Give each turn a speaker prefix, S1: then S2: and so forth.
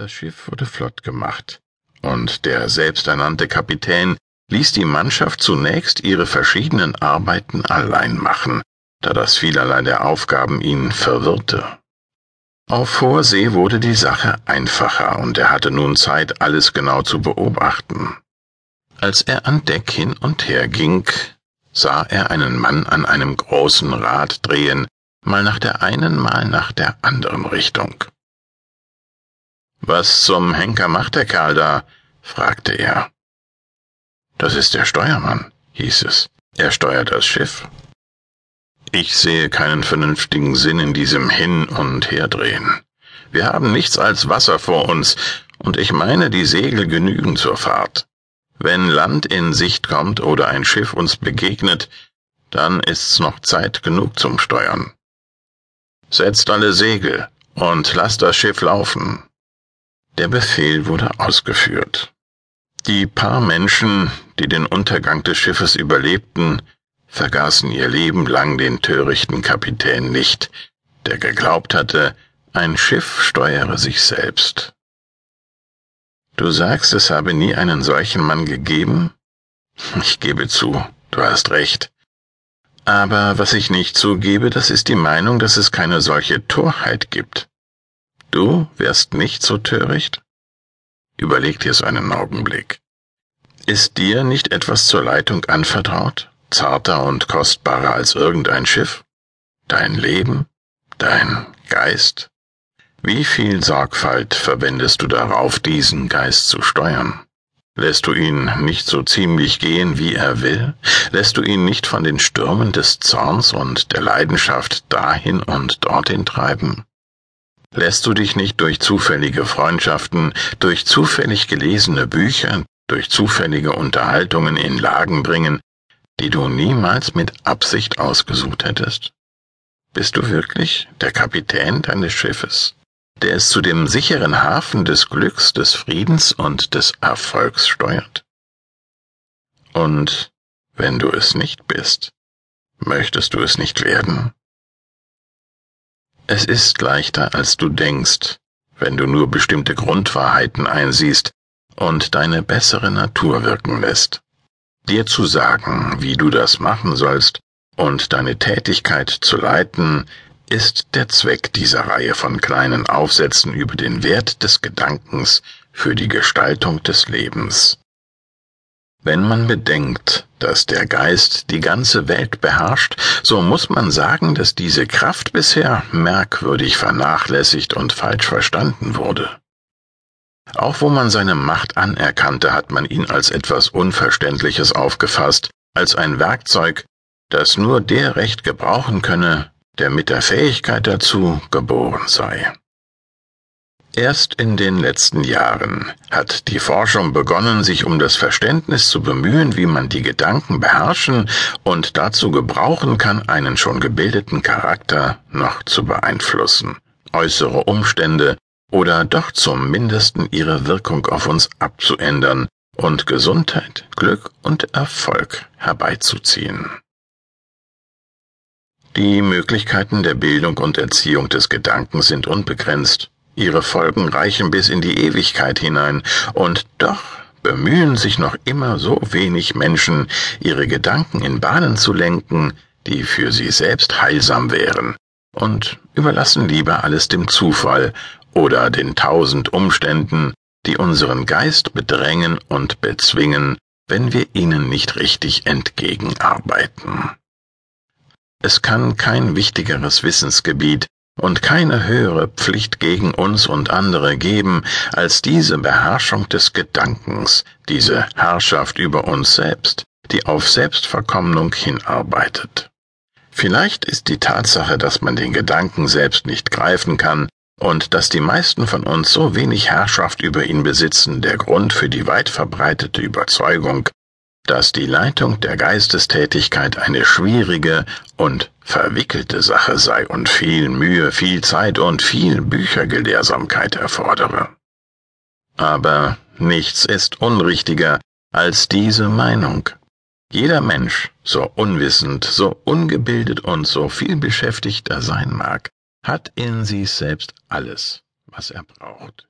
S1: Das Schiff wurde flott gemacht, und der selbsternannte Kapitän ließ die Mannschaft zunächst ihre verschiedenen Arbeiten allein machen, da das vielerlei der Aufgaben ihn verwirrte. Auf hoher See wurde die Sache einfacher, und er hatte nun Zeit, alles genau zu beobachten. Als er an Deck hin und her ging, sah er einen Mann an einem großen Rad drehen, mal nach der einen, mal nach der anderen Richtung. Was zum Henker macht der Kerl da? fragte er. Das ist der Steuermann, hieß es. Er steuert das Schiff. Ich sehe keinen vernünftigen Sinn in diesem Hin- und Herdrehen. Wir haben nichts als Wasser vor uns, und ich meine, die Segel genügen zur Fahrt. Wenn Land in Sicht kommt oder ein Schiff uns begegnet, dann ist's noch Zeit genug zum Steuern. Setzt alle Segel und lasst das Schiff laufen. Der Befehl wurde ausgeführt. Die paar Menschen, die den Untergang des Schiffes überlebten, vergaßen ihr Leben lang den törichten Kapitän nicht, der geglaubt hatte, ein Schiff steuere sich selbst. Du sagst, es habe nie einen solchen Mann gegeben? Ich gebe zu, du hast recht. Aber was ich nicht zugebe, das ist die Meinung, dass es keine solche Torheit gibt. Du wärst nicht so töricht? Überleg dir's einen Augenblick. Ist dir nicht etwas zur Leitung anvertraut, zarter und kostbarer als irgendein Schiff? Dein Leben? Dein Geist? Wie viel Sorgfalt verwendest du darauf, diesen Geist zu steuern? Lässt du ihn nicht so ziemlich gehen, wie er will? Lässt du ihn nicht von den Stürmen des Zorns und der Leidenschaft dahin und dorthin treiben? Lässt du dich nicht durch zufällige Freundschaften, durch zufällig gelesene Bücher, durch zufällige Unterhaltungen in Lagen bringen, die du niemals mit Absicht ausgesucht hättest? Bist du wirklich der Kapitän deines Schiffes, der es zu dem sicheren Hafen des Glücks, des Friedens und des Erfolgs steuert? Und wenn du es nicht bist, möchtest du es nicht werden? Es ist leichter, als du denkst, wenn du nur bestimmte Grundwahrheiten einsiehst und deine bessere Natur wirken lässt. Dir zu sagen, wie du das machen sollst und deine Tätigkeit zu leiten, ist der Zweck dieser Reihe von kleinen Aufsätzen über den Wert des Gedankens für die Gestaltung des Lebens. Wenn man bedenkt, dass der Geist die ganze Welt beherrscht, so muss man sagen, dass diese Kraft bisher merkwürdig vernachlässigt und falsch verstanden wurde. Auch wo man seine Macht anerkannte, hat man ihn als etwas Unverständliches aufgefasst, als ein Werkzeug, das nur der Recht gebrauchen könne, der mit der Fähigkeit dazu geboren sei. Erst in den letzten Jahren hat die Forschung begonnen, sich um das Verständnis zu bemühen, wie man die Gedanken beherrschen und dazu gebrauchen kann, einen schon gebildeten Charakter noch zu beeinflussen, äußere Umstände oder doch zum mindesten ihre Wirkung auf uns abzuändern und Gesundheit, Glück und Erfolg herbeizuziehen. Die Möglichkeiten der Bildung und Erziehung des Gedankens sind unbegrenzt Ihre Folgen reichen bis in die Ewigkeit hinein, und doch bemühen sich noch immer so wenig Menschen, ihre Gedanken in Bahnen zu lenken, die für sie selbst heilsam wären, und überlassen lieber alles dem Zufall oder den tausend Umständen, die unseren Geist bedrängen und bezwingen, wenn wir ihnen nicht richtig entgegenarbeiten. Es kann kein wichtigeres Wissensgebiet und keine höhere Pflicht gegen uns und andere geben als diese Beherrschung des Gedankens, diese Herrschaft über uns selbst, die auf Selbstverkommnung hinarbeitet. Vielleicht ist die Tatsache, dass man den Gedanken selbst nicht greifen kann und dass die meisten von uns so wenig Herrschaft über ihn besitzen, der Grund für die weit verbreitete Überzeugung, dass die Leitung der Geistestätigkeit eine schwierige und verwickelte Sache sei und viel Mühe, viel Zeit und viel Büchergelehrsamkeit erfordere. Aber nichts ist unrichtiger als diese Meinung. Jeder Mensch, so unwissend, so ungebildet und so viel beschäftigt er sein mag, hat in sich selbst alles, was er braucht.